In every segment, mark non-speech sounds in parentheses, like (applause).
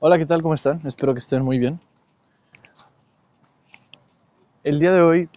Hola, ¿qué tal? ¿Cómo están? Espero que estén muy bien. El día de hoy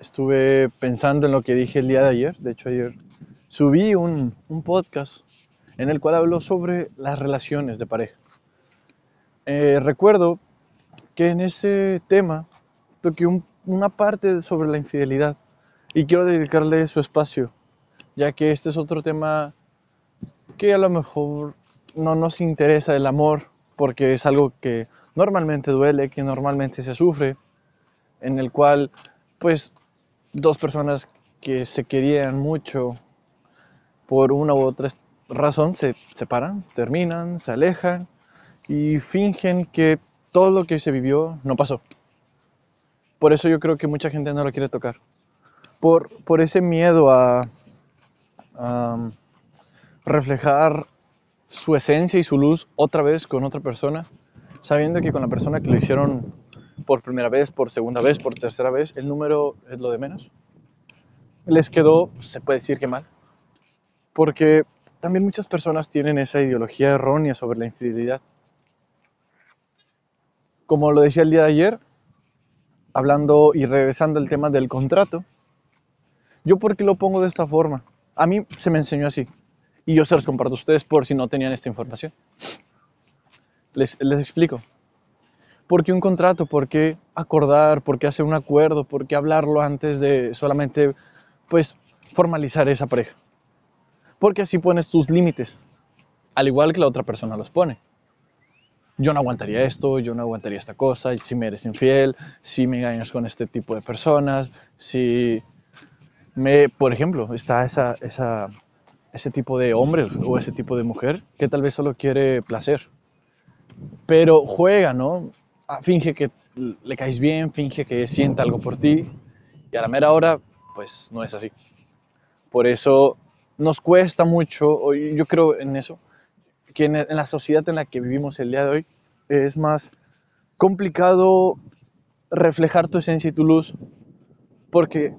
estuve pensando en lo que dije el día de ayer. De hecho, ayer subí un, un podcast en el cual habló sobre las relaciones de pareja. Eh, recuerdo que en ese tema toqué un- una parte sobre la infidelidad y quiero dedicarle su espacio, ya que este es otro tema que a lo mejor no nos interesa el amor, porque es algo que normalmente duele, que normalmente se sufre, en el cual pues dos personas que se querían mucho por una u otra razón se separan, terminan, se alejan y fingen que todo lo que se vivió no pasó. Por eso yo creo que mucha gente no lo quiere tocar. Por, por ese miedo a, a reflejar su esencia y su luz otra vez con otra persona, sabiendo que con la persona que lo hicieron por primera vez, por segunda vez, por tercera vez, el número es lo de menos. Les quedó, se puede decir que mal, porque también muchas personas tienen esa ideología errónea sobre la infidelidad. Como lo decía el día de ayer, hablando y regresando al tema del contrato, yo por qué lo pongo de esta forma. A mí se me enseñó así y yo se los comparto a ustedes por si no tenían esta información. Les, les explico. ¿Por qué un contrato? ¿Por qué acordar? ¿Por qué hacer un acuerdo? ¿Por qué hablarlo antes de solamente pues formalizar esa pareja? Porque así pones tus límites, al igual que la otra persona los pone. Yo no aguantaría esto, yo no aguantaría esta cosa, si me eres infiel, si me engañas con este tipo de personas, si me, por ejemplo, está esa, esa, ese tipo de hombre o ese tipo de mujer que tal vez solo quiere placer, pero juega, ¿no? Ah, Finge que le caes bien, finge que sienta algo por ti y a la mera hora, pues no es así. Por eso nos cuesta mucho, yo creo en eso, que en la sociedad en la que vivimos el día de hoy es más complicado reflejar tu esencia y tu luz porque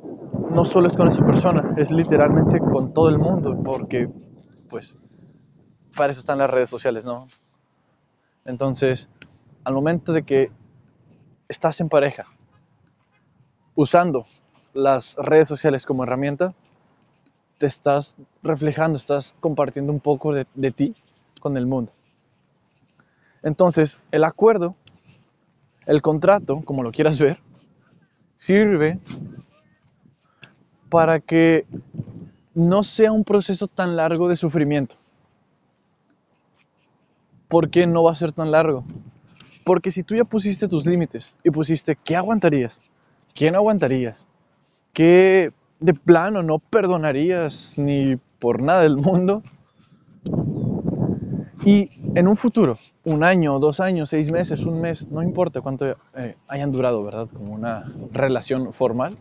no solo es con esa persona, es literalmente con todo el mundo, porque pues para eso están las redes sociales, ¿no? Entonces, al momento de que estás en pareja, usando las redes sociales como herramienta, te estás reflejando, estás compartiendo un poco de, de ti con el mundo. Entonces, el acuerdo, el contrato, como lo quieras ver, sirve para que no sea un proceso tan largo de sufrimiento. ¿Por qué no va a ser tan largo? Porque si tú ya pusiste tus límites y pusiste qué aguantarías, qué no aguantarías, qué de plano no perdonarías ni por nada del mundo, y en un futuro, un año, dos años, seis meses, un mes, no importa cuánto eh, hayan durado, ¿verdad? Como una relación formal,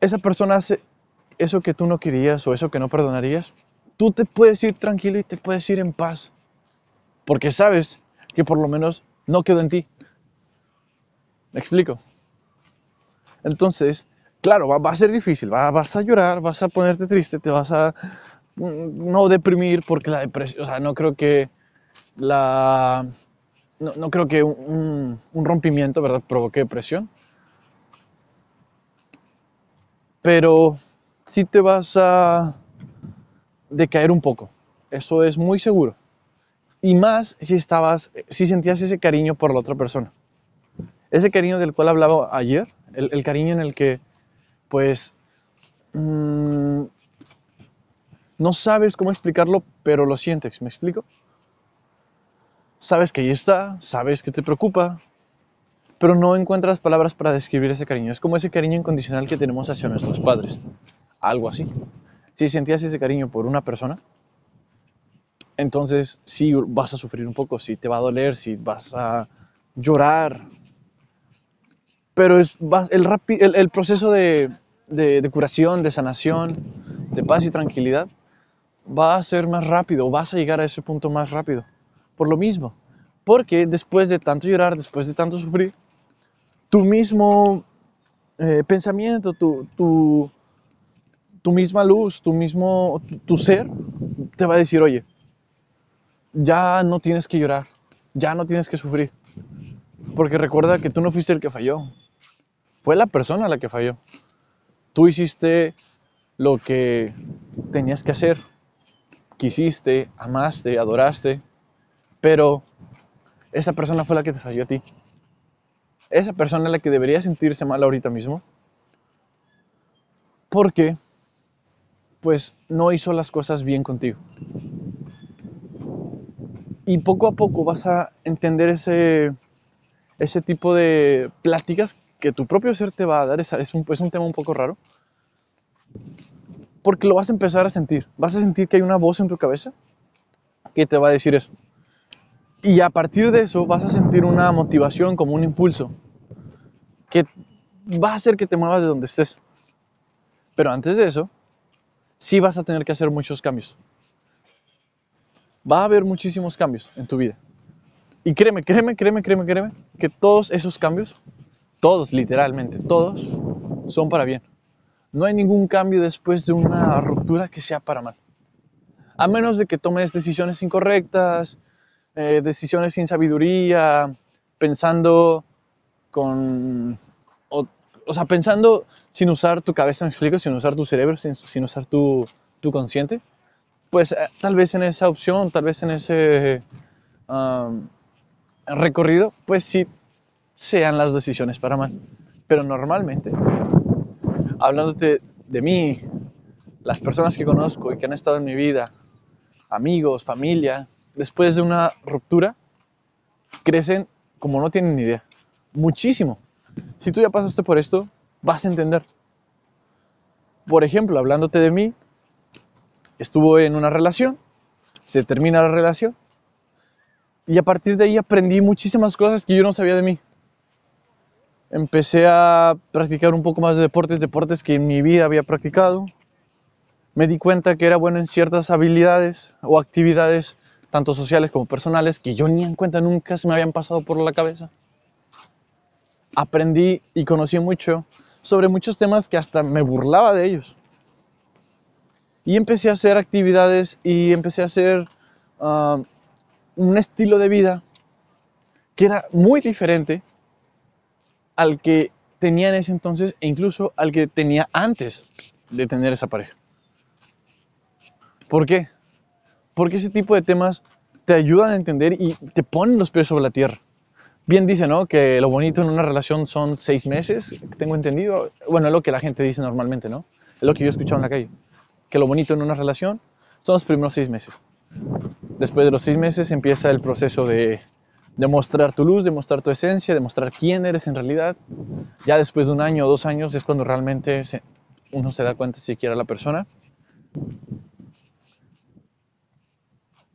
esa persona hace eso que tú no querías o eso que no perdonarías, tú te puedes ir tranquilo y te puedes ir en paz, porque sabes que por lo menos no quedó en ti. ¿Me explico? Entonces, claro, va, a ser difícil, va- vas a llorar, vas a ponerte triste, te vas a mm, no deprimir, porque la depresión, o sea, no creo que la, no, creo que un, un rompimiento, ¿verdad?, provoque depresión, pero sí te vas a decaer un poco, eso es muy seguro. Y más si estabas, si sentías ese cariño por la otra persona. Ese cariño del cual hablaba ayer, el, cariño en el que, pues, mm, no sabes cómo explicarlo, pero lo sientes, ¿me explico? Sabes que ahí está, sabes que te preocupa, pero no encuentras palabras para describir ese cariño. Es como ese cariño incondicional que tenemos hacia nuestros padres, algo así. Si sentías ese cariño por una persona, entonces sí vas a sufrir un poco, sí te va a doler, sí vas a llorar, pero es el, el, el proceso de- de curación, de sanación, de paz y tranquilidad va a ser más rápido, vas a llegar a ese punto más rápido. Por lo mismo, porque después de tanto llorar, después de tanto sufrir, tu mismo eh, pensamiento, tu, tu, tu misma luz, tu mismo, tu, tu ser, te va a decir, oye, ya no tienes que llorar, ya no tienes que sufrir. Porque recuerda que tú no fuiste el que falló, fue la persona la que falló. Tú hiciste lo que tenías que hacer, quisiste, amaste, adoraste, pero esa persona fue la que te falló a ti. Esa persona la que debería sentirse mal ahorita mismo. Porque, pues, no hizo las cosas bien contigo. Y poco a poco vas a entender ese, ese tipo de pláticas que tu propio ser te va a dar. Es, es, un, es un tema un poco raro. Porque lo vas a empezar a sentir. Vas a sentir que hay una voz en tu cabeza que te va a decir eso. Y a partir de eso vas a sentir una motivación como un impulso que va a hacer que te muevas de donde estés. Pero antes de eso, sí vas a tener que hacer muchos cambios. Va a haber muchísimos cambios en tu vida. Y créeme, créeme, créeme, créeme, créeme, que todos esos cambios, todos, literalmente, todos, son para bien. No hay ningún cambio después de una ruptura que sea para mal. A menos de que tomes decisiones incorrectas, eh, decisiones sin sabiduría, pensando con... O, o, sea, pensando sin usar tu cabeza, me explico, sin usar tu cerebro, sin, sin usar tu, tu, consciente. Pues eh, tal vez en esa opción, tal vez en ese recorrido, pues sí sean las decisiones para mal. Pero normalmente, hablándote de mí, las personas que conozco y que han estado en mi vida, amigos, familia, después de una ruptura, crecen como no tienen ni idea. Muchísimo. Si tú ya pasaste por esto, vas a entender. Por ejemplo, hablándote de mí, estuvo en una relación, se termina la relación, y a partir de ahí aprendí muchísimas cosas que yo no sabía de mí. Empecé a practicar un poco más de deportes, deportes que en mi vida había practicado. Me di cuenta que era bueno en ciertas habilidades o actividades tanto sociales como personales, que yo ni en cuenta nunca se me habían pasado por la cabeza. Aprendí y conocí mucho sobre muchos temas que hasta me burlaba de ellos. Y empecé a hacer actividades y empecé a hacer uh, un estilo de vida que era muy diferente al que tenía en ese entonces e incluso al que tenía antes de tener esa pareja. ¿Por qué? Porque ese tipo de temas te ayudan a entender y te ponen los pies sobre la tierra. Bien dice, ¿no? Que lo bonito en una relación son seis meses, tengo entendido. Bueno, es lo que la gente dice normalmente, ¿no? Es lo que yo he escuchado en la calle. Que lo bonito en una relación son los primeros seis meses. Después de los seis meses empieza el proceso de, de mostrar tu luz, de mostrar tu esencia, de mostrar quién eres en realidad. Ya después de un año o dos años es cuando realmente uno se da cuenta si quiere a la persona.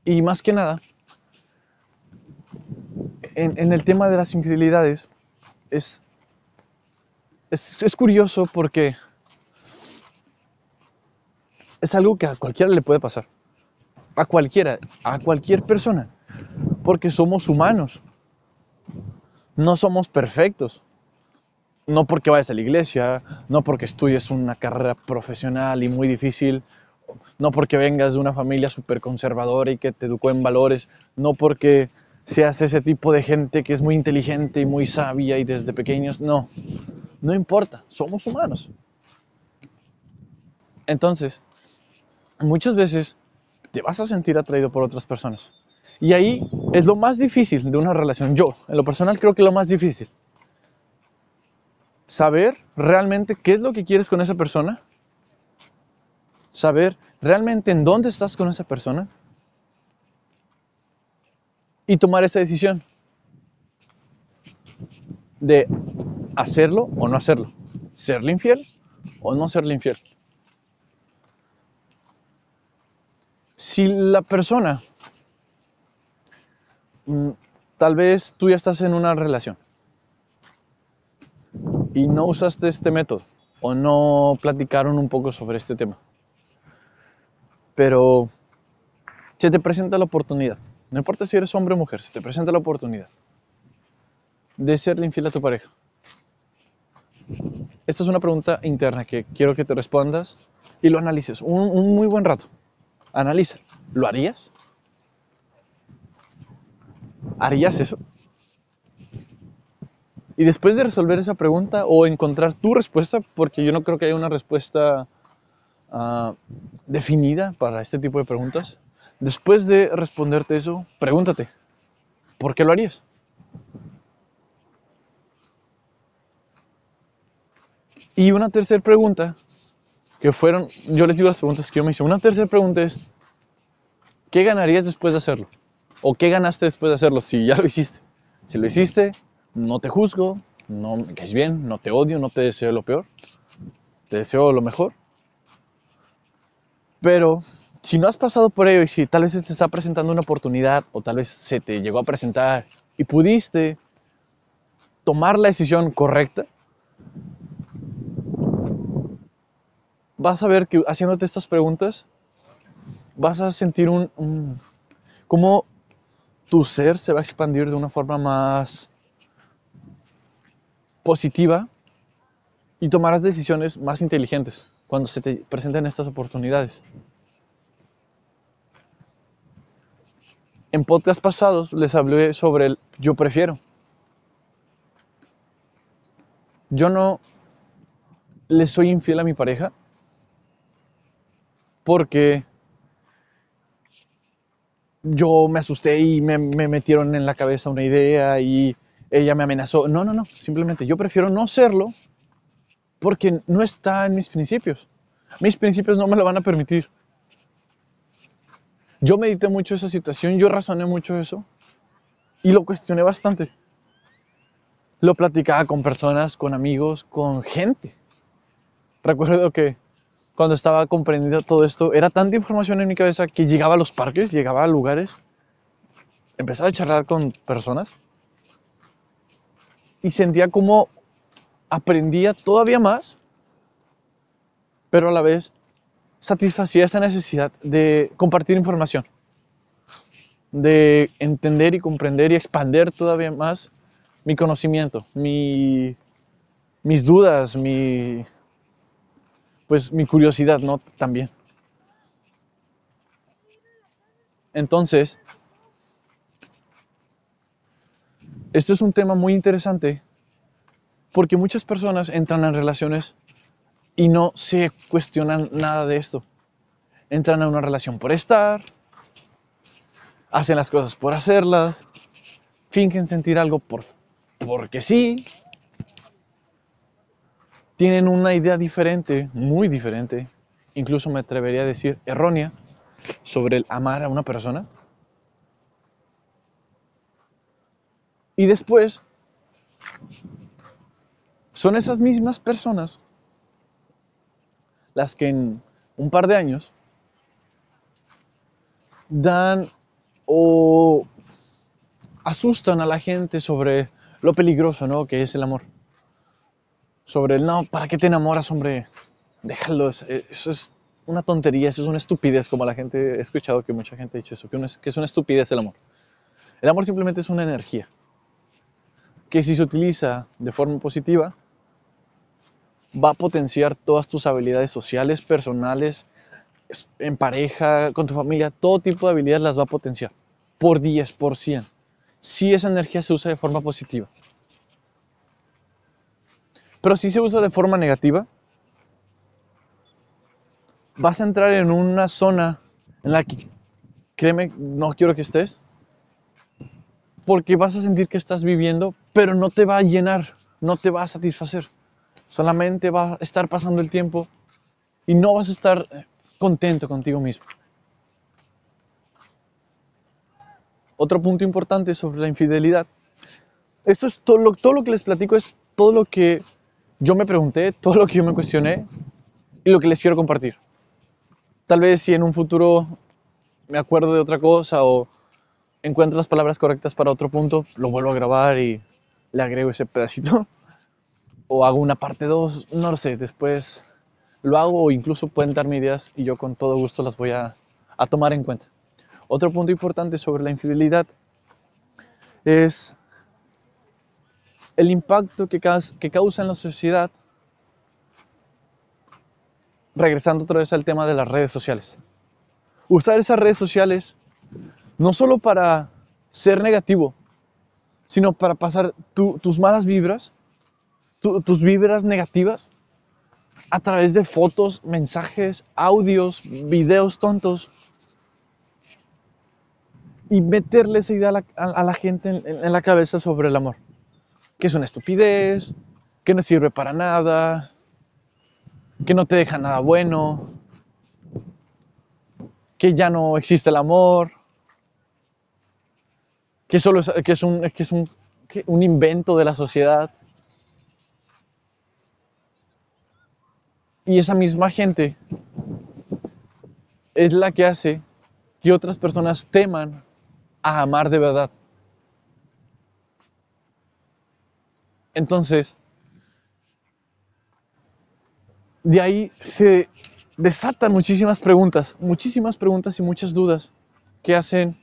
Y más que nada, en, el tema de las infidelidades, es, es, es, curioso porque es algo que a cualquiera le puede pasar. A cualquiera, a cualquier persona. Porque somos humanos. No somos perfectos. No porque vayas a la iglesia, no porque estudies una carrera profesional y muy difícil, no porque vengas de una familia súper conservadora y que te educó en valores, no porque seas ese tipo de gente que es muy inteligente y muy sabia y desde pequeños, no, no importa, somos humanos. Entonces, muchas veces te vas a sentir atraído por otras personas. Y ahí es lo más difícil de una relación. Yo, en lo personal, creo que lo más difícil. Saber realmente qué es lo que quieres con esa persona saber realmente en dónde estás con esa persona y tomar esa decisión de hacerlo o no hacerlo, serle infiel o no serle infiel. Si la persona, mm, tal vez tú ya estás en una relación y no usaste este método o no platicaron un poco sobre este tema, pero se te presenta la oportunidad, no importa si eres hombre o mujer, se te presenta la oportunidad de serle infiel a tu pareja. Esta es una pregunta interna que quiero que te respondas y lo analices un, un muy buen rato. Analiza, ¿lo harías? ¿Harías eso? Y después de resolver esa pregunta o encontrar tu respuesta, porque yo no creo que haya una respuesta uh, definida para este tipo de preguntas, después de responderte eso, pregúntate, ¿por qué lo harías? Y una tercera pregunta, que fueron, yo les digo las preguntas que yo me hice, una tercera pregunta es, ¿qué ganarías después de hacerlo? ¿O qué ganaste después de hacerlo si ya lo hiciste? Si lo hiciste, no te juzgo, no me caes bien, no te odio, no te deseo lo peor, te deseo lo mejor. Pero si no has pasado por ello y si tal vez se te está presentando una oportunidad o tal vez se te llegó a presentar y pudiste tomar la decisión correcta, vas a ver que haciéndote estas preguntas vas a sentir un, un cómo tu ser se va a expandir de una forma más positiva y tomarás decisiones más inteligentes cuando se te presenten estas oportunidades. En podcast pasados les hablé sobre el yo prefiero. Yo no le soy infiel a mi pareja porque yo me asusté y me, me, metieron en la cabeza una idea y ella me amenazó. No, no, no, simplemente yo prefiero no serlo porque no está en mis principios. Mis principios no me lo van a permitir. Yo medité mucho esa situación, yo razoné mucho eso y lo cuestioné bastante. Lo platicaba con personas, con amigos, con gente. Recuerdo que cuando estaba comprendiendo todo esto, era tanta información en mi cabeza que llegaba a los parques, llegaba a lugares, empezaba a charlar con personas y sentía como aprendía todavía más, pero a la vez satisfacía esta necesidad de compartir información, de entender y comprender y expandir todavía más mi conocimiento, mi, mis dudas, mi, pues mi curiosidad, ¿no? También. Entonces, esto es un tema muy interesante porque muchas personas entran en relaciones y no se cuestionan nada de esto. Entran a una relación por estar, hacen las cosas por hacerlas, fingen sentir algo por, porque sí, tienen una idea diferente, muy diferente, incluso me atrevería a decir errónea, sobre el amar a una persona. Y después, son esas mismas personas las que en un par de años dan o asustan a la gente sobre lo peligroso, ¿no? Que es el amor sobre el no, ¿para qué te enamoras, hombre? Déjalo, eh, eso es una tontería, eso es una estupidez, como la gente, he escuchado que mucha gente ha dicho eso, que, que es una estupidez el amor. El amor simplemente es una energía, que si se utiliza de forma positiva, va a potenciar todas tus habilidades sociales, personales, en pareja, con tu familia, todo tipo de habilidades las va a potenciar, por 10, por 100, si esa energía se usa de forma positiva. Pero si se usa de forma negativa, vas a entrar en una zona en la que, créeme, no quiero que estés, porque vas a sentir que estás viviendo, pero no te va a llenar, no te va a satisfacer. Solamente va a estar pasando el tiempo y no vas a estar contento contigo mismo. Otro punto importante sobre la infidelidad. Esto es todo lo, todo lo que les platico, es todo lo que yo me pregunté todo lo que yo me cuestioné y lo que les quiero compartir. Tal vez si en un futuro me acuerdo de otra cosa o encuentro las palabras correctas para otro punto, lo vuelvo a grabar y le agrego ese pedacito. O hago una parte 2, no lo sé, después lo hago o incluso pueden darme ideas y yo con todo gusto las voy a, a tomar en cuenta. Otro punto importante sobre la infidelidad es el impacto que, que causa en la sociedad, regresando otra vez al tema de las redes sociales. Usar esas redes sociales no solo para ser negativo, sino para pasar tu- tus malas vibras, tu- tus vibras negativas, a través de fotos, mensajes, audios, videos tontos, y meterle esa idea a la, gente en, la cabeza sobre el amor. Que es una estupidez, que no sirve para nada, que no te deja nada bueno, que ya no existe el amor, que solo es, que es, un, que es un, un invento de la sociedad. Y esa misma gente es la que hace que otras personas teman a amar de verdad. Entonces, de ahí se desatan muchísimas preguntas, muchísimas preguntas y muchas dudas que hacen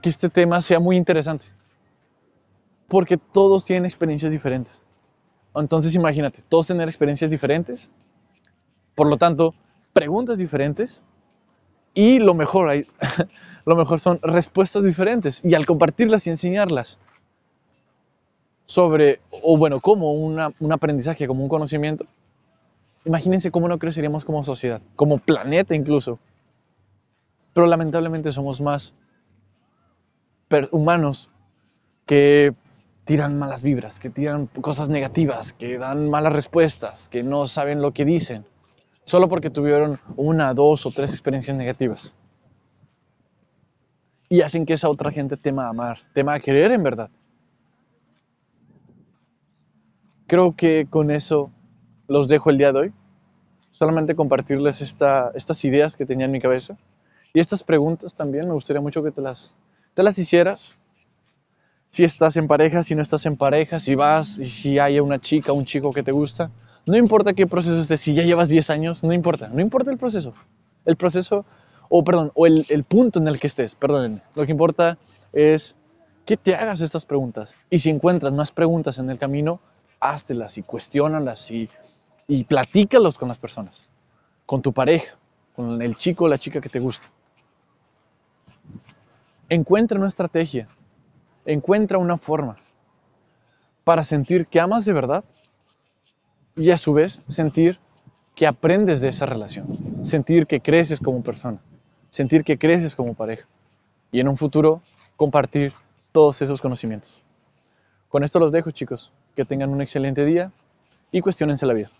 que este tema sea muy interesante. Porque todos tienen experiencias diferentes. Entonces imagínate, todos tener experiencias diferentes, por lo tanto, preguntas diferentes y lo mejor, hay- (laughs) lo mejor son respuestas diferentes. Y al compartirlas y enseñarlas sobre, o bueno, como una- un aprendizaje, como un conocimiento, imagínense cómo no creceríamos como sociedad, como planeta incluso. Pero lamentablemente somos más humanos que tiran malas vibras, que tiran cosas negativas, que dan malas respuestas, que no saben lo que dicen, solo porque tuvieron una, dos o tres experiencias negativas. Y hacen que esa otra gente tema amar, tema querer en verdad. Creo que con eso los dejo el día de hoy. Solamente compartirles esta- estas ideas que tenía en mi cabeza. Y estas preguntas también me gustaría mucho que te las, te las hicieras. Si estás en pareja, si no estás en pareja, si vas y si hay una chica, un chico que te gusta. No importa qué proceso estés, si ya llevas 10 años, no importa, no importa el proceso. El proceso, o perdón, o el, punto en el que estés, perdónenme. Lo que importa es que te hagas estas preguntas. Y si encuentras más preguntas en el camino, háztelas y cuestiónalas y, y platícalos con las personas, con tu pareja, con el chico o la chica que te gusta. Encuentra una estrategia, encuentra una forma para sentir que amas de verdad y a su vez sentir que aprendes de esa relación, sentir que creces como persona, sentir que creces como pareja y en un futuro compartir todos esos conocimientos. Con esto los dejo chicos, que tengan un excelente día y cuestionense la vida.